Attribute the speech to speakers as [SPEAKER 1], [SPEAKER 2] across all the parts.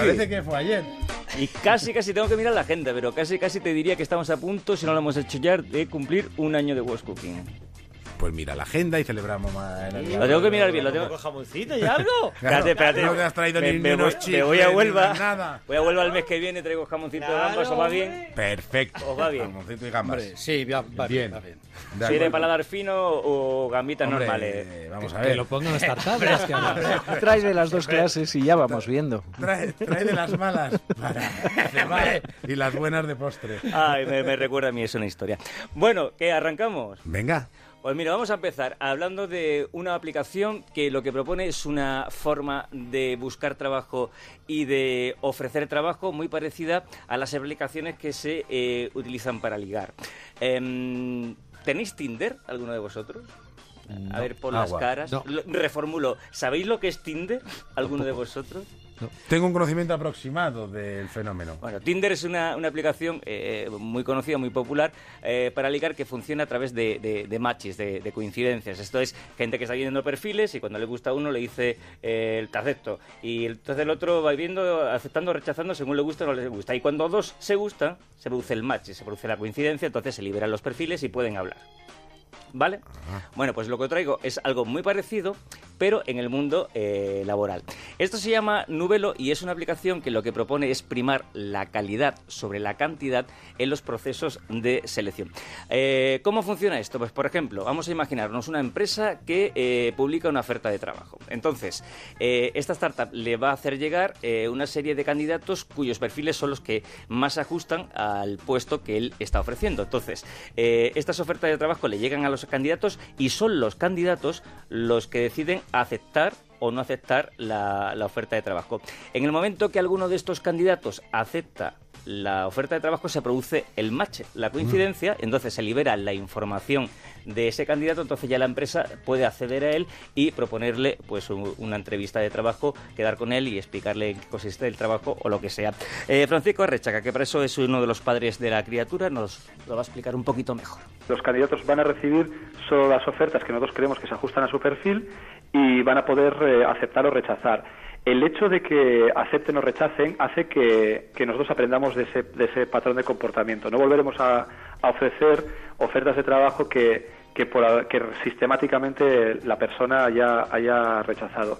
[SPEAKER 1] Parece que fue ayer.
[SPEAKER 2] Y casi, casi tengo que mirar la agenda, pero casi, casi te diría que estamos a punto, si no lo hemos hecho ya, de cumplir un año de West Cooking.
[SPEAKER 1] Pues mira la agenda y celebramos más.
[SPEAKER 2] Lo tengo que mirar bien, lo tengo...
[SPEAKER 3] ¿Con jamoncito y algo?
[SPEAKER 1] Claro,
[SPEAKER 2] Espérate, espérate.
[SPEAKER 1] No te has traído
[SPEAKER 2] me,
[SPEAKER 1] ni,
[SPEAKER 2] me
[SPEAKER 1] unos
[SPEAKER 2] voy, me voy a Huelva.
[SPEAKER 1] Nada.
[SPEAKER 2] Voy a Huelva el mes que viene, traigo jamoncito de gambas, ¿os va bien?
[SPEAKER 1] Perfecto.
[SPEAKER 2] ¿Os va bien?
[SPEAKER 1] Jamoncito y gambas.
[SPEAKER 4] Hombre, sí, va, va
[SPEAKER 1] Bien.
[SPEAKER 4] bien, va bien.
[SPEAKER 1] De
[SPEAKER 2] ¿Soy de paladar fino o gambitas
[SPEAKER 1] Hombre,
[SPEAKER 2] normales?
[SPEAKER 1] Vamos a
[SPEAKER 4] Que
[SPEAKER 1] ver.
[SPEAKER 4] lo pongan las tartadas. que.
[SPEAKER 5] Traes de las dos clases y ya vamos viendo.
[SPEAKER 1] Trae, trae de las malas para y las buenas de postre.
[SPEAKER 2] Ay, me, me recuerda a mí, es una historia. Bueno, ¿qué? ¿Arrancamos?
[SPEAKER 1] Venga.
[SPEAKER 2] Pues mira, vamos a empezar hablando de una aplicación que lo que propone es una forma de buscar trabajo y de ofrecer trabajo muy parecida a las aplicaciones que se eh, utilizan para ligar. Em, ¿Tenéis Tinder, alguno de vosotros? A ver, por las
[SPEAKER 1] Agua.
[SPEAKER 2] caras.
[SPEAKER 4] No.
[SPEAKER 2] Lo- Reformulo. ¿Sabéis lo que es Tinder? ¿Alguno de vosotros?
[SPEAKER 1] Tengo un conocimiento aproximado del fenómeno.
[SPEAKER 2] Bueno, Tinder es una, una aplicación eh, muy conocida, muy popular eh, para ligar que funciona a través de, de- de matches, de, de coincidencias. Esto es gente que está viendo perfiles y cuando le gusta a uno le dice eh, te acepto. Y entonces el otro va viendo, aceptando, rechazando según le gusta o no le gusta. Y cuando dos se gustan, se produce el match, se produce la coincidencia, entonces se liberan los perfiles y pueden hablar. ¿Vale? Bueno, pues lo que traigo es algo muy parecido, pero en el mundo eh, laboral. Esto se llama Nubelo y es una aplicación que lo que propone es primar la calidad sobre la cantidad en los procesos de selección. Eh, ¿Cómo funciona esto? Pues, por ejemplo, vamos a imaginarnos una empresa que eh, publica una oferta de trabajo. Entonces, esta startup le va a hacer llegar una serie de candidatos cuyos perfiles son los que más ajustan al puesto que él está ofreciendo. Entonces, estas ofertas de trabajo le llegan a los candidatos y son los candidatos los que deciden aceptar o no aceptar la, la oferta de trabajo. En el momento que alguno de estos candidatos acepta la oferta de trabajo se produce el match, la coincidencia, entonces se libera la información de ese candidato, entonces ya la empresa puede acceder a él y proponerle pues una entrevista de trabajo, quedar con él y explicarle en qué consiste el trabajo o lo que sea. Eh, Francisco Arrechaga, que para eso es uno de los padres de la criatura, nos lo va a explicar un poquito mejor.
[SPEAKER 6] Los candidatos van a recibir solo las ofertas que nosotros creemos que se ajustan a su perfil y van a poder eh, aceptar o rechazar. El hecho de que acepten o rechacen hace que, que nosotros aprendamos de ese, de ese patrón de comportamiento. No volveremos a, a ofrecer ofertas de trabajo que, que, por- que sistemáticamente la persona haya, haya rechazado.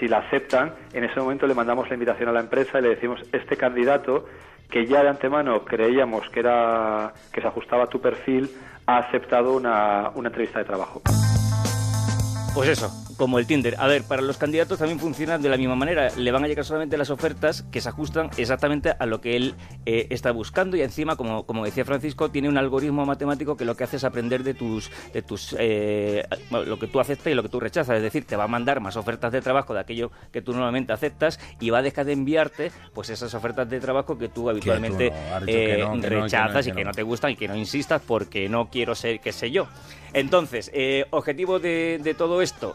[SPEAKER 6] Si la aceptan, en ese momento le mandamos la invitación a la empresa y le decimos, este candidato, que ya de antemano creíamos que, era, que se ajustaba a tu perfil, ha aceptado una, una entrevista de trabajo.
[SPEAKER 2] Pues eso, como el Tinder. A ver, para los candidatos también funciona de la misma manera. Le van a llegar solamente las ofertas que se ajustan exactamente a lo que él eh, está buscando y encima, como, como decía Francisco, tiene un algoritmo matemático que lo que hace es aprender de tus, de tus eh, lo que tú aceptas y lo que tú rechazas. Es decir, te va a mandar más ofertas de trabajo de aquello que tú normalmente aceptas y va a dejar de enviarte pues esas ofertas de trabajo que tú habitualmente rechazas y que
[SPEAKER 1] no.
[SPEAKER 2] no te gustan y que no insistas porque no quiero ser, qué sé yo. Entonces, eh, objetivo de, de todo esto,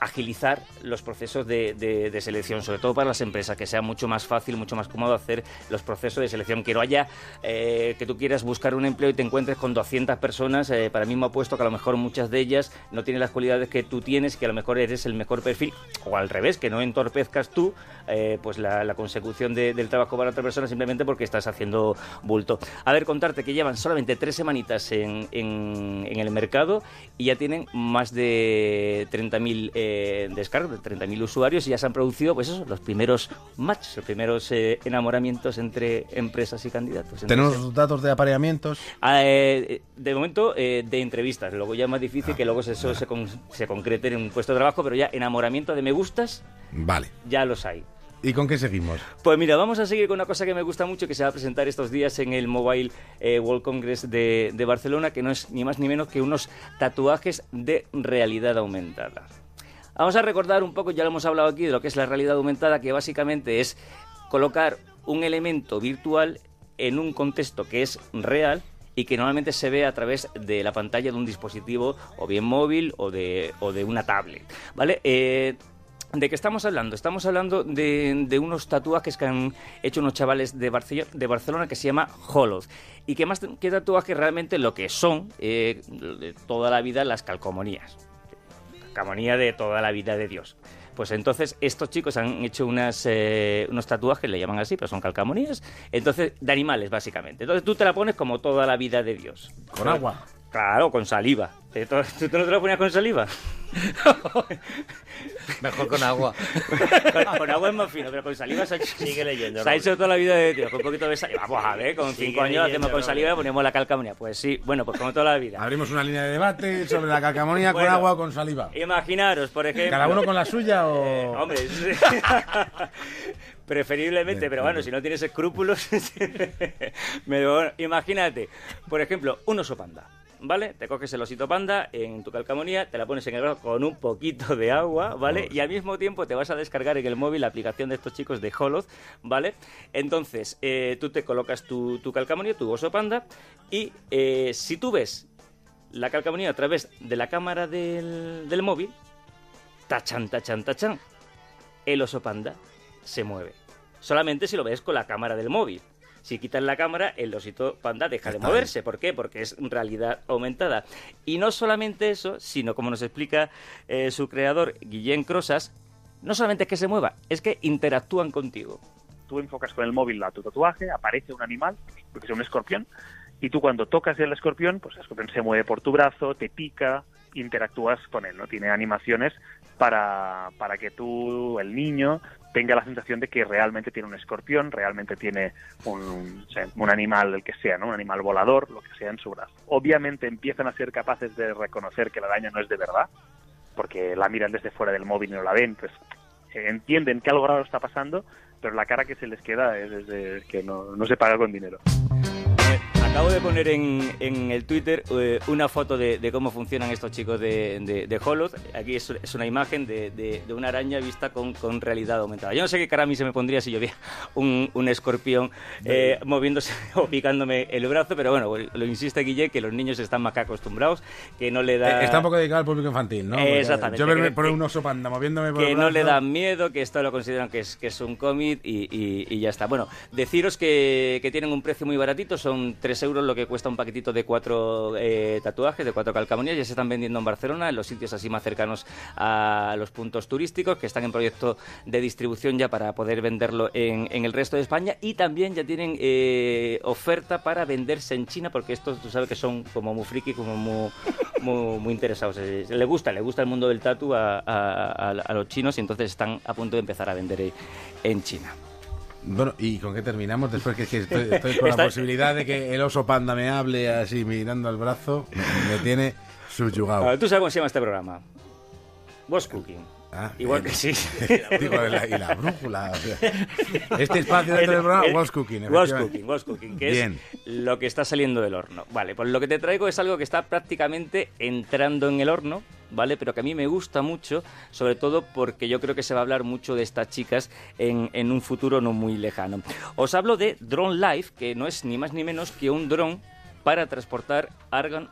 [SPEAKER 2] agilizar los procesos de, de- selección, sobre todo para las empresas, que sea mucho más fácil, mucho más cómodo hacer los procesos de selección. Que no haya eh, que tú quieras buscar un empleo y te encuentres con 200 personas eh, para el mismo puesto, que a lo mejor muchas de ellas no tienen las cualidades que tú tienes, que a lo mejor eres el mejor perfil, o al revés, que no entorpezcas tú eh, pues la, consecución de- del trabajo para otra persona simplemente porque estás haciendo bulto. A ver, contarte que llevan solamente tres semanitas en, en- en el mercado y ya tienen más de 30.000 eh, descargas, de 30.000 usuarios y ya se han producido pues eso, los primeros matches, los primeros eh, enamoramientos entre empresas y candidatos. Entonces,
[SPEAKER 1] Tenemos datos de apareamientos.
[SPEAKER 2] Ah, eh, de momento, eh, de entrevistas. Luego ya es más difícil que luego eso se, con- se concrete en un puesto de trabajo, pero ya enamoramiento de me gustas,
[SPEAKER 1] Vale.
[SPEAKER 2] ya los hay.
[SPEAKER 1] ¿Y con qué seguimos?
[SPEAKER 2] Pues mira, vamos a seguir con una cosa que me gusta mucho que se va a presentar estos días en el Mobile eh, World Congress de, de Barcelona, que no es ni más ni menos que unos tatuajes de realidad aumentada. Vamos a recordar un poco, ya lo hemos hablado aquí, de lo que es la realidad aumentada, que básicamente es colocar un elemento virtual en un contexto que es real y que normalmente se ve a través de la pantalla de un dispositivo o bien móvil o de, o de una tablet. ¿Vale? Eh, ¿De qué estamos hablando? Estamos hablando de, unos tatuajes que han hecho unos chavales de, Barce- de Barcelona que se llama Hollow. Y que más que tatuajes realmente lo que son eh, de toda la vida las calcomanías. Calcomanía de toda la vida de Dios. Pues entonces estos chicos han hecho unas, eh, unos tatuajes, le llaman así, pero son calcamonías, entonces de animales básicamente. Entonces tú te la pones como toda la vida de Dios.
[SPEAKER 1] Con agua.
[SPEAKER 2] Claro, con saliva. ¿Tú no te lo ponías con saliva?
[SPEAKER 4] Mejor con agua.
[SPEAKER 2] con, con agua es más fino, pero con saliva se ha hecho,
[SPEAKER 3] Sigue leyendo.
[SPEAKER 2] se ha hecho toda la vida de Dios, con un poquito de saliva. Vamos a ver, con
[SPEAKER 3] Sigue
[SPEAKER 2] cinco años
[SPEAKER 3] leyendo,
[SPEAKER 2] hacemos con saliva y ponemos la calcamonía. Pues sí, bueno, pues como toda la vida.
[SPEAKER 1] Abrimos una línea de debate sobre la calcamonía
[SPEAKER 2] Bueno.
[SPEAKER 1] con agua o con saliva.
[SPEAKER 2] Imaginaros, por ejemplo...
[SPEAKER 1] ¿Cada uno con la suya o...?
[SPEAKER 2] Eh, hombre, sí. preferiblemente, pero bueno, si no tienes escrúpulos, me- bueno, imagínate, por ejemplo, un oso panda. ¿Vale? Te coges el osito panda en tu calcamonía, te la pones en el brazo con un poquito de agua, ¿vale? Y al mismo tiempo te vas a descargar en el móvil la aplicación de estos chicos de Holoz, ¿vale? Entonces, eh, tú te colocas tu, tu calcamonía, tu oso panda, y eh, si tú ves la calcamonía a través de la cámara del, del móvil, tachan, tachan, tachan, el oso panda se mueve. Solamente si lo ves con la cámara del móvil. Si quitas la cámara, el osito panda deja de moverse. ¿Por qué? Porque es realidad aumentada. Y no solamente eso, sino como nos explica eh, su creador, Guillén Crosas, no solamente es que se mueva, es que interactúan contigo.
[SPEAKER 7] tú enfocas con el móvil a tu tatuaje, aparece un animal, porque es un escorpión, y tú cuando tocas el escorpión, pues el escorpión se mueve por tu brazo, te pica, interactúas con él, ¿no? Tiene animaciones para, para que tú, el niño, tenga la sensación de que realmente tiene un escorpión, realmente tiene un, un animal, el que sea, ¿no? Un animal volador, lo que sea en su brazo. Obviamente empiezan a ser capaces de reconocer que la araña no es de verdad, porque la miran desde fuera del móvil y no la ven, pues eh, entienden que algo raro está pasando, pero la cara que se les queda es, es que no, no se paga con dinero.
[SPEAKER 2] Acabo de poner en, en el Twitter eh, una foto de, de cómo funcionan estos chicos de, de, de. Aquí es, es una imagen de, de- una araña vista con, con realidad aumentada. Yo no sé qué cara a mí se me pondría si yo viera un, un escorpión eh, moviéndose o picándome el brazo, pero bueno, lo insiste Guille que los niños están más que acostumbrados, que no le da...
[SPEAKER 1] Eh, Está un poco dedicado al público infantil, ¿no? Porque
[SPEAKER 2] exactamente.
[SPEAKER 1] Yo verme por un oso panda moviéndome por
[SPEAKER 2] que
[SPEAKER 1] el
[SPEAKER 2] no le
[SPEAKER 1] brazo.
[SPEAKER 2] dan miedo, que esto lo consideran que es, que es un cómic y, y- y ya está. Bueno, deciros que, que tienen un precio muy baratito, son 3 euros lo que cuesta un paquetito de cuatro eh, tatuajes, de cuatro calcamonías, ya se están vendiendo en Barcelona, en los sitios así más cercanos a los puntos turísticos, que están en proyecto de distribución ya para poder venderlo en, el resto de España y también ya tienen eh, oferta para venderse en China, porque estos tú sabes que son como muy friki, como muy, muy, interesados. Eh, Le gusta, le gusta el mundo del tatu a, los chinos y entonces están a punto de empezar a vender en China.
[SPEAKER 1] Bueno, ¿y con qué terminamos? Después que, es que estoy, estoy con la posibilidad de que el oso panda me hable así mirando al brazo, me, me tiene subyugado.
[SPEAKER 2] Ah, ¿Tú sabes cómo se llama este programa? Was Cooking.
[SPEAKER 1] Ah,
[SPEAKER 2] Igual que sí.
[SPEAKER 1] Digo, la- y la brújula. o sea, este espacio dentro del programa,
[SPEAKER 2] El-
[SPEAKER 1] was cooking.
[SPEAKER 2] Was
[SPEAKER 1] efectivamente.
[SPEAKER 2] cooking, was cooking, que
[SPEAKER 1] Bien.
[SPEAKER 2] es lo que está saliendo del horno. Vale, pues lo que te traigo es algo que está prácticamente entrando en el horno, ¿vale? Pero que a mí me gusta mucho, sobre todo porque yo creo que se va a hablar mucho de estas chicas en, en un futuro no muy lejano. Os hablo de Drone Life, que no es ni más ni menos que un dron para transportar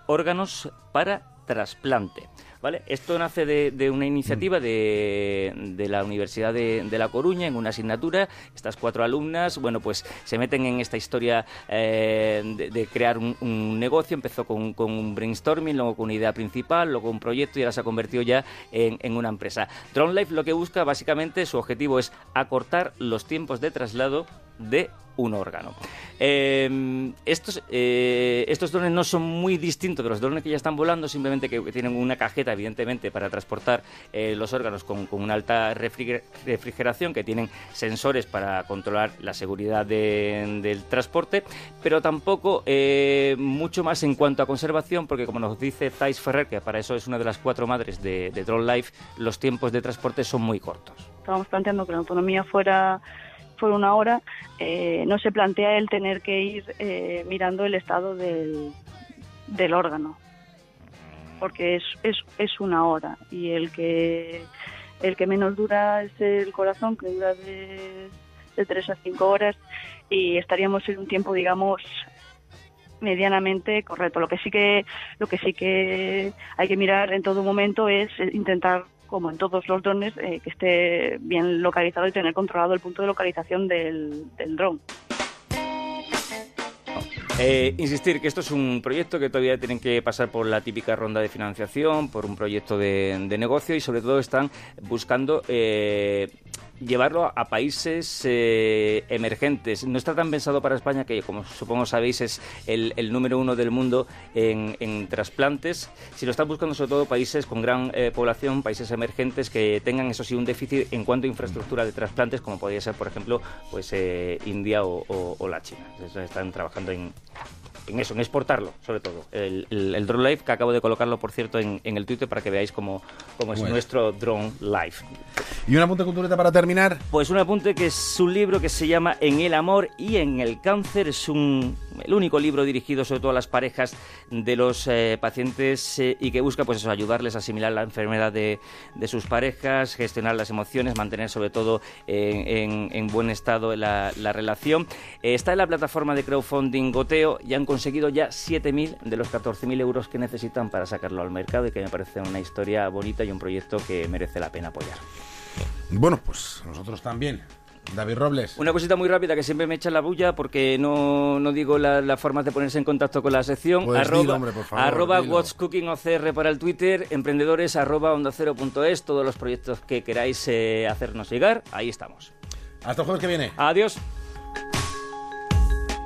[SPEAKER 2] órganos para trasplante. ¿Vale? Esto nace de, una iniciativa de, la Universidad de, La Coruña en una asignatura. Estas cuatro alumnas, bueno, pues se meten en esta historia eh, de, crear un, negocio. Empezó con, con un brainstorming, luego con una idea principal, luego un proyecto y ahora se ha convertido ya en, en una empresa. Drone Life lo que busca básicamente, su objetivo es acortar los tiempos de traslado de un órgano. Eh, estos, eh, estos drones no son muy distintos de los drones que ya están volando, simplemente que tienen una cajeta, evidentemente, para transportar eh, los órganos con, con una alta refriger- refrigeración, que tienen sensores para controlar la seguridad de- del transporte, pero tampoco eh, mucho más en cuanto a conservación, porque como nos dice Thais Ferrer, que para eso es una de las cuatro madres de, de Drone Life, los tiempos de transporte son muy cortos.
[SPEAKER 8] estábamos planteando que la autonomía fuera fuera una hora, eh, no se plantea el tener que ir eh, mirando el estado del, del órgano, porque es, es, es una hora y el que el que menos dura es el corazón, que dura de, de 3 a 5 horas y estaríamos en un tiempo, digamos, medianamente correcto. Lo que sí que lo que sí que hay que mirar en todo momento es eh, intentar como en todos los drones, eh, que esté bien localizado y tener controlado el punto de localización del, del dron.
[SPEAKER 2] Eh, insistir que esto es un proyecto que todavía tienen que pasar por la típica ronda de financiación, por un proyecto de, de negocio y sobre todo están buscando eh, llevarlo a países eh, emergentes. No está tan pensado para España, que como supongo sabéis es el, el número uno del mundo en, trasplantes, si lo están buscando sobre todo países con gran eh, población, países emergentes que tengan eso sí un déficit en cuanto a infraestructura de trasplantes, como podría ser por ejemplo pues eh, India o, la China. Están trabajando en, en eso, en exportarlo, sobre todo. El, el, el Drone Life, que acabo de colocarlo, por cierto, en, en el Twitter para que veáis cómo, cómo es
[SPEAKER 1] Bueno.
[SPEAKER 2] nuestro Drone Life.
[SPEAKER 1] Y un apunte cultureta para terminar.
[SPEAKER 2] Pues un apunte que es un libro que se llama En el amor y en el cáncer. Es un, el único libro dirigido sobre todo a las parejas de los eh, pacientes eh, y que busca pues eso, ayudarles a asimilar la enfermedad de, de sus parejas, gestionar las emociones, mantener sobre todo en, en- en buen estado la, la relación. Eh, está en la plataforma de crowdfunding Goteo y han conseguido ya 7.000 de los 14.000 euros que necesitan para sacarlo al mercado y que me parece una historia bonita y un proyecto que merece la pena apoyar.
[SPEAKER 1] Bueno, pues nosotros también. David Robles.
[SPEAKER 2] Una cosita muy rápida que siempre me echa la bulla porque no, no digo la- las formas de ponerse en contacto con la sección.
[SPEAKER 1] Pues
[SPEAKER 2] arroba
[SPEAKER 1] dilo, hombre, por favor,
[SPEAKER 2] arroba. What's Cooking OCR para el Twitter, emprendedores arroba onda cero punto es, todos los proyectos que queráis eh, hacernos llegar, ahí estamos.
[SPEAKER 1] Hasta el jueves que viene.
[SPEAKER 2] Adiós.